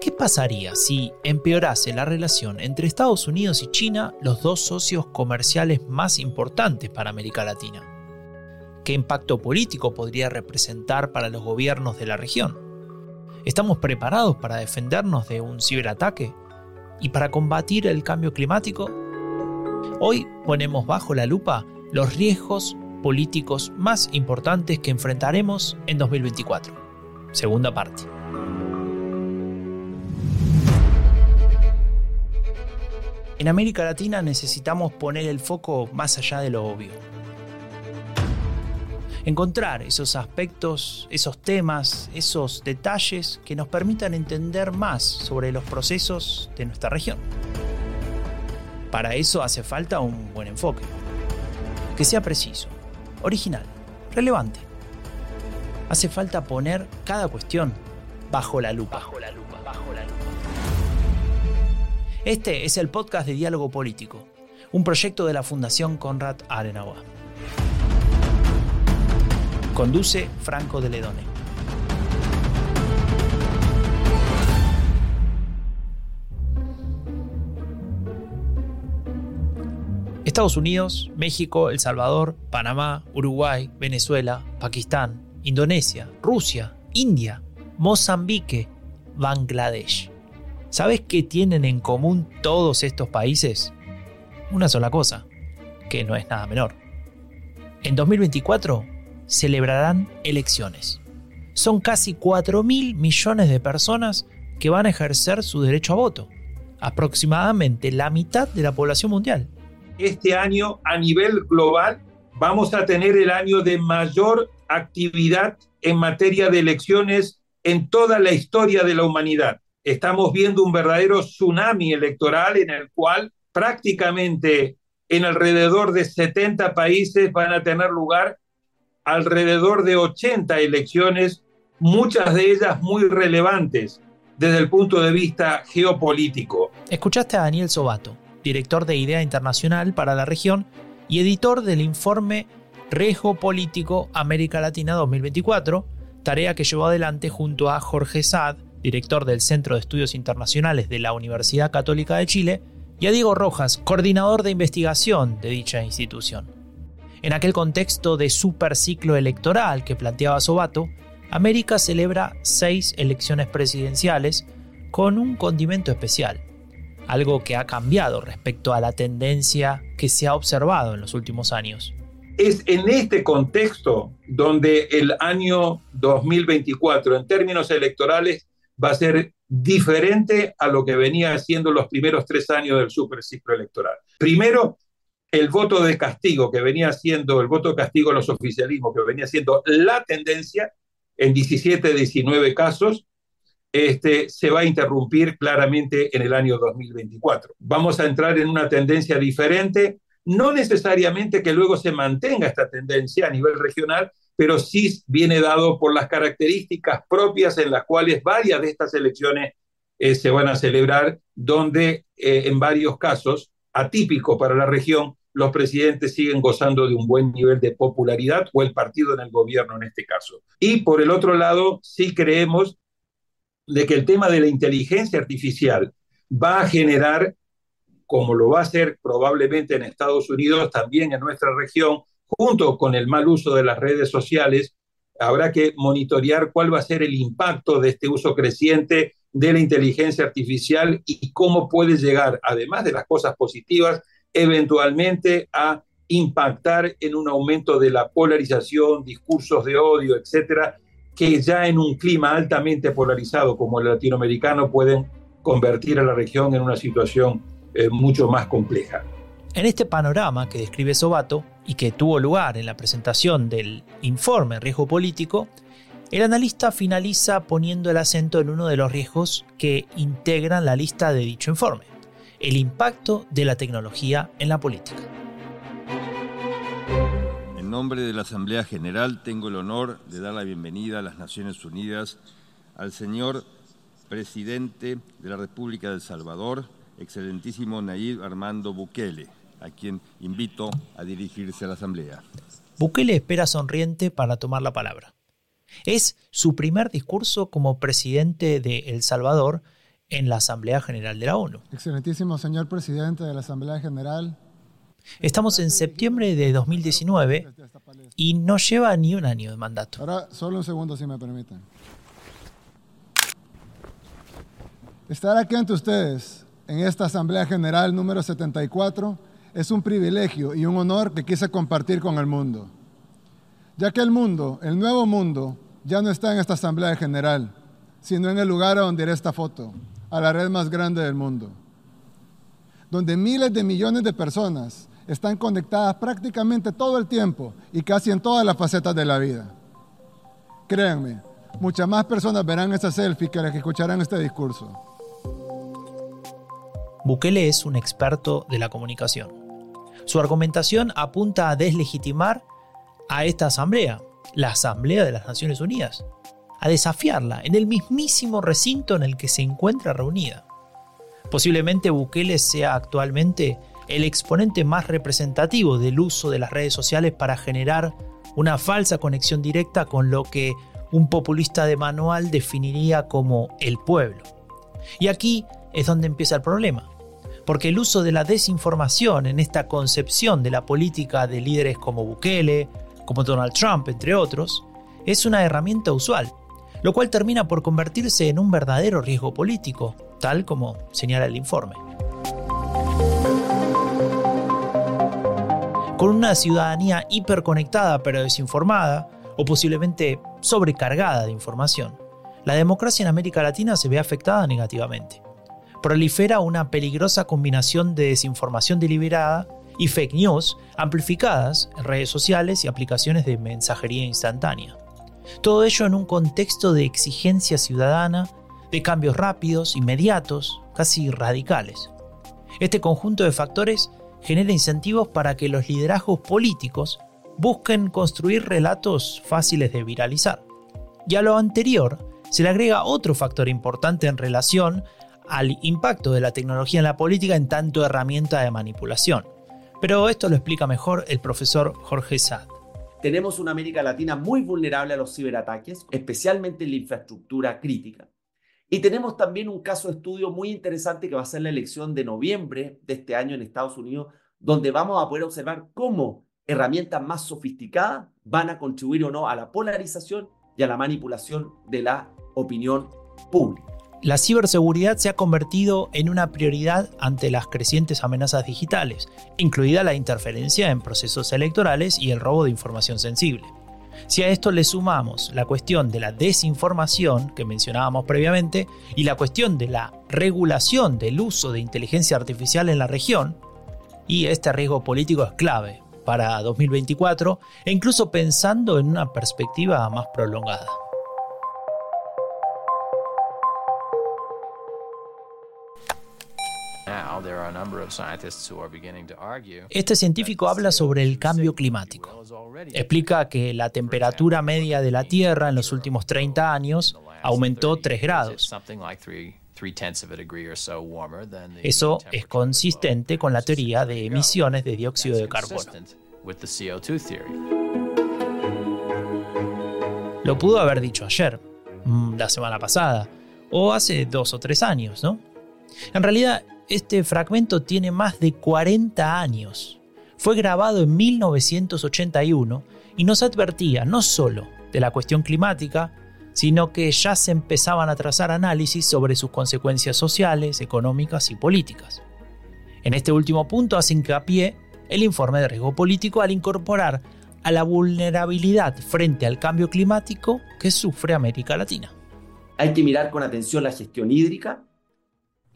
¿Qué pasaría si empeorase la relación entre Estados Unidos y China, los dos socios comerciales más importantes para América Latina? ¿Qué impacto político podría representar para los gobiernos de la región? ¿Estamos preparados para defendernos de un ciberataque? ¿Y para combatir el cambio climático? Hoy ponemos bajo la lupa los riesgos políticos más importantes que enfrentaremos en 2024. Segunda parte. En América Latina necesitamos poner el foco más allá de lo obvio. Encontrar esos aspectos, esos temas, esos detalles que nos permitan entender más sobre los procesos de nuestra región. Para eso hace falta un buen enfoque, que sea preciso, original, relevante. Hace falta poner cada cuestión bajo la lupa. Este es el podcast de Diálogo Político, un proyecto de la Fundación Conrad Adenauer. Conduce Franco de Ledone. Estados Unidos, México, El Salvador, Panamá, Uruguay, Venezuela, Pakistán, Indonesia, Rusia, India, Mozambique, Bangladesh. ¿Sabes qué tienen en común todos estos países? Una sola cosa, que no es nada menor. En 2024 celebrarán elecciones. Son casi 4 mil millones de personas que van a ejercer su derecho a voto, aproximadamente la mitad de la población mundial. Este año a nivel global vamos a tener el año de mayor actividad en materia de elecciones en toda la historia de la humanidad estamos viendo un verdadero tsunami electoral en el cual prácticamente en alrededor de 70 países van a tener lugar alrededor de 80 elecciones, muchas de ellas muy relevantes desde el punto de vista geopolítico. Escuchaste a Daniel Sobato, director de Idea Internacional para la región y editor del informe Riesgo Político América Latina 2024, tarea que llevó adelante junto a Jorge Saad, director del Centro de Estudios Internacionales de la Universidad Católica de Chile, y a Diego Rojas, coordinador de investigación de dicha institución. En aquel contexto de superciclo electoral que planteaba Sobato, América celebra seis elecciones presidenciales con un condimento especial, algo que ha cambiado respecto a la tendencia que se ha observado en los últimos años. Es en este contexto donde el año 2024, en términos electorales, va a ser diferente a lo que venía haciendo los primeros tres años del superciclo electoral. Primero, el voto de castigo que venía siendo, el voto de castigo a los oficialismos, que venía siendo la tendencia en 17, 19 casos, este, se va a interrumpir claramente en el año 2024. Vamos a entrar en una tendencia diferente, no necesariamente que luego se mantenga esta tendencia a nivel regional, pero sí viene dado por las características propias en las cuales varias de estas elecciones eh, se van a celebrar, donde eh, en varios casos, atípico para la región, los presidentes siguen gozando de un buen nivel de popularidad o el partido en el gobierno en este caso. Y por el otro lado, sí creemos de que el tema de la inteligencia artificial va a generar, como lo va a hacer probablemente en Estados Unidos, también en nuestra región, junto con el mal uso de las redes sociales, habrá que monitorear cuál va a ser el impacto de este uso creciente de la inteligencia artificial y cómo puede llegar, además de las cosas positivas, eventualmente a impactar en un aumento de la polarización, discursos de odio, etcétera, que ya en un clima altamente polarizado como el latinoamericano pueden convertir a la región en una situación eh, mucho más compleja. En este panorama que describe Sobato y que tuvo lugar en la presentación del informe Riesgo Político, el analista finaliza poniendo el acento en uno de los riesgos que integran la lista de dicho informe, el impacto de la tecnología en la política. En nombre de la Asamblea General tengo el honor de dar la bienvenida a las Naciones Unidas al señor presidente de la República de El Salvador, excelentísimo Nayib Armando Bukele a quien invito a dirigirse a la Asamblea. Bukele espera sonriente para tomar la palabra. Es su primer discurso como presidente de El Salvador en la Asamblea General de la ONU. Excelentísimo señor presidente de la Asamblea General. Estamos en septiembre de 2019 y no lleva ni un año de mandato. Ahora, solo un segundo si me permiten. Estar aquí ante ustedes en esta Asamblea General número 74 es un privilegio y un honor que quise compartir con el mundo. Ya que el mundo, el nuevo mundo, ya no está en esta Asamblea General, sino en el lugar a donde iré esta foto, a la red más grande del mundo, donde miles de millones de personas están conectadas prácticamente todo el tiempo y casi en todas las facetas de la vida. Créanme, muchas más personas verán esta selfie que las que escucharán este discurso. Bukele es un experto de la comunicación. Su argumentación apunta a deslegitimar a esta asamblea, la Asamblea de las Naciones Unidas, a desafiarla en el mismísimo recinto en el que se encuentra reunida. Posiblemente Bukele sea actualmente el exponente más representativo del uso de las redes sociales para generar una falsa conexión directa con lo que un populista de manual definiría como el pueblo. Y aquí es donde empieza el problema, porque el uso de la desinformación en esta concepción de la política de líderes como Bukele, como Donald Trump, entre otros, es una herramienta usual, lo cual termina por convertirse en un verdadero riesgo político, tal como señala el informe. Con una ciudadanía hiperconectada pero desinformada, o posiblemente sobrecargada de información, la democracia en América Latina se ve afectada negativamente. Prolifera una peligrosa combinación de desinformación deliberada y fake news amplificadas en redes sociales y aplicaciones de mensajería instantánea. Todo ello en un contexto de exigencia ciudadana, de cambios rápidos, inmediatos, casi radicales. Este conjunto de factores genera incentivos para que los liderazgos políticos busquen construir relatos fáciles de viralizar. Y a lo anterior se le agrega otro factor importante en relación al impacto de la tecnología en la política en tanto herramienta de manipulación. Pero esto lo explica mejor el profesor Jorge Sad. Tenemos una América Latina muy vulnerable a los ciberataques, especialmente en la infraestructura crítica. Y tenemos también un caso de estudio muy interesante que va a ser la elección de noviembre de este año en Estados Unidos, donde vamos a poder observar cómo herramientas más sofisticadas van a contribuir o no a la polarización y a la manipulación de la opinión pública. La ciberseguridad se ha convertido en una prioridad ante las crecientes amenazas digitales, incluida la interferencia en procesos electorales y el robo de información sensible. Si a esto le sumamos la cuestión de la desinformación que mencionábamos previamente y la cuestión de la regulación del uso de inteligencia artificial en la región, y este riesgo político es clave para 2024 e incluso pensando en una perspectiva más prolongada. Este científico habla sobre el cambio climático. Explica que la temperatura media de la Tierra en los últimos 30 años aumentó 3 grados. Eso es consistente con la teoría de emisiones de dióxido de carbono. Lo pudo haber dicho ayer, mm, la semana pasada, o hace dos o tres años, ¿no? En realidad, este fragmento tiene más de 40 años. Fue grabado en 1981 y nos advertía no solo de la cuestión climática, sino que ya se empezaban a trazar análisis sobre sus consecuencias sociales, económicas y políticas. En este último punto hace hincapié el informe de riesgo político al incorporar a la vulnerabilidad frente al cambio climático que sufre América Latina. Hay que mirar con atención la gestión hídrica,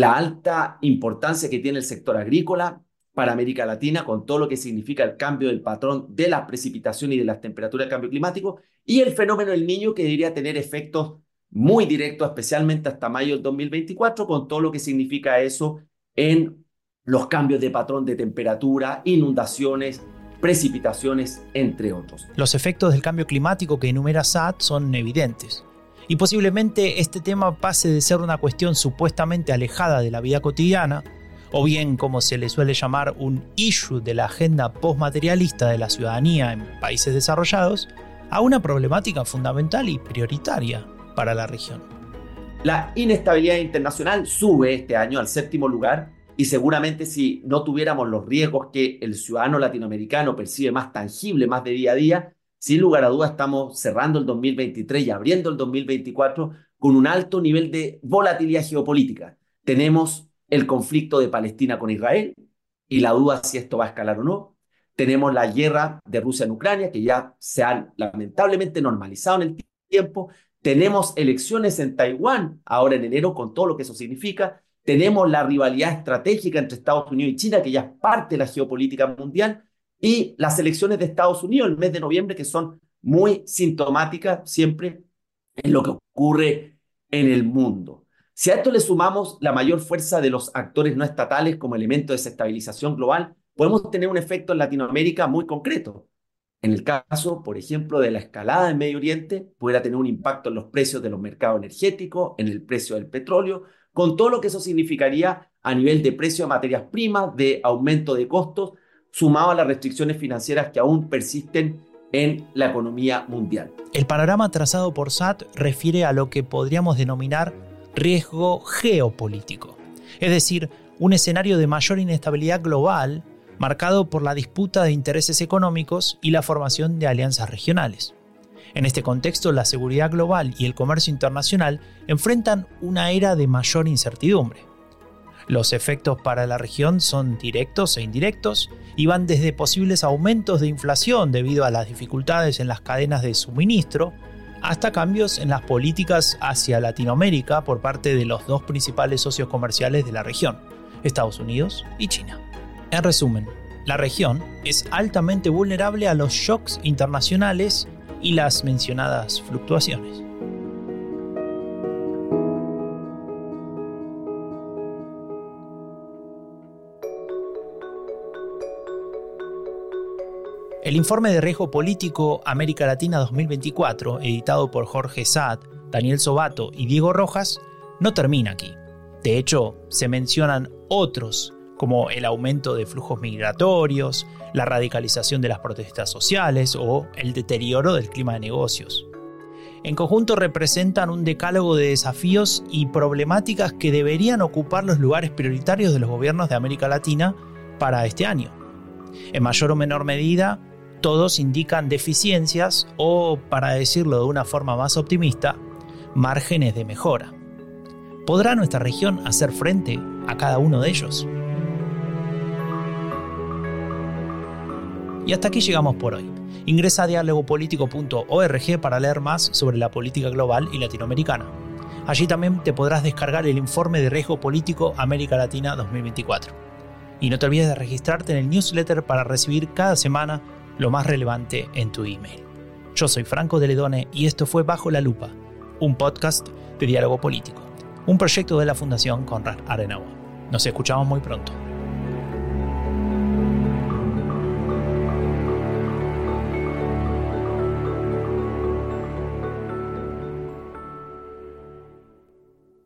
la alta importancia que tiene el sector agrícola para América Latina, con todo lo que significa el cambio del patrón de las precipitaciones y de las temperaturas del cambio climático, y el fenómeno del niño que debería tener efectos muy directos, especialmente hasta mayo del 2024, con todo lo que significa eso en los cambios de patrón de temperatura, inundaciones, precipitaciones, entre otros. Los efectos del cambio climático que enumera SAT son evidentes y posiblemente este tema pase de ser una cuestión supuestamente alejada de la vida cotidiana, o bien como se le suele llamar un issue de la agenda postmaterialista de la ciudadanía en países desarrollados, a una problemática fundamental y prioritaria para la región. La inestabilidad internacional sube este año al séptimo lugar y seguramente si no tuviéramos los riesgos que el ciudadano latinoamericano percibe más tangible, más de día a día, sin lugar a dudas estamos cerrando el 2023 y abriendo el 2024 con un alto nivel de volatilidad geopolítica. Tenemos el conflicto de Palestina con Israel y la duda si esto va a escalar o no. Tenemos la guerra de Rusia en Ucrania, que ya se ha lamentablemente normalizado en el tiempo. Tenemos elecciones en Taiwán ahora en enero, con todo lo que eso significa. Tenemos la rivalidad estratégica entre Estados Unidos y China, que ya es parte de la geopolítica mundial. Y las elecciones de Estados Unidos el mes de noviembre, que son muy sintomáticas siempre en lo que ocurre en el mundo. Si a esto le sumamos la mayor fuerza de los actores no estatales como elemento de desestabilización global, podemos tener un efecto en Latinoamérica muy concreto. En el caso, por ejemplo, de la escalada en Medio Oriente, pudiera tener un impacto en los precios de los mercados energéticos, en el precio del petróleo, con todo lo que eso significaría a nivel de precio de materias primas, de aumento de costos, sumado a las restricciones financieras que aún persisten en la economía mundial. El panorama trazado por SAT refiere a lo que podríamos denominar riesgo geopolítico, es decir, un escenario de mayor inestabilidad global marcado por la disputa de intereses económicos y la formación de alianzas regionales. En este contexto, la seguridad global y el comercio internacional enfrentan una era de mayor incertidumbre. Los efectos para la región son directos e indirectos y van desde posibles aumentos de inflación debido a las dificultades en las cadenas de suministro, hasta cambios en las políticas hacia Latinoamérica por parte de los dos principales socios comerciales de la región, Estados Unidos y China. En resumen, la región es altamente vulnerable a los shocks internacionales y las mencionadas fluctuaciones. El informe de riesgo político América Latina 2024, editado por Jorge Saad, Daniel Sobato y Diego Rojas, no termina aquí. De hecho, se mencionan otros, como el aumento de flujos migratorios, la radicalización de las protestas sociales o el deterioro del clima de negocios. En conjunto representan un decálogo de desafíos y problemáticas que deberían ocupar los lugares prioritarios de los gobiernos de América Latina para este año. En mayor o menor medida, todos indican deficiencias o, para decirlo de una forma más optimista, márgenes de mejora. ¿Podrá nuestra región hacer frente a cada uno de ellos? Y hasta aquí llegamos por hoy. Ingresa a dialogopolitico.org para leer más sobre la política global y latinoamericana. Allí también te podrás descargar el informe de riesgo político América Latina 2024. Y no te olvides de registrarte en el newsletter para recibir cada semana lo más relevante en tu email. Yo soy Franco de Ledone y esto fue Bajo la Lupa, un podcast de diálogo político, un proyecto de la Fundación Conrad Adenauer. Nos escuchamos muy pronto.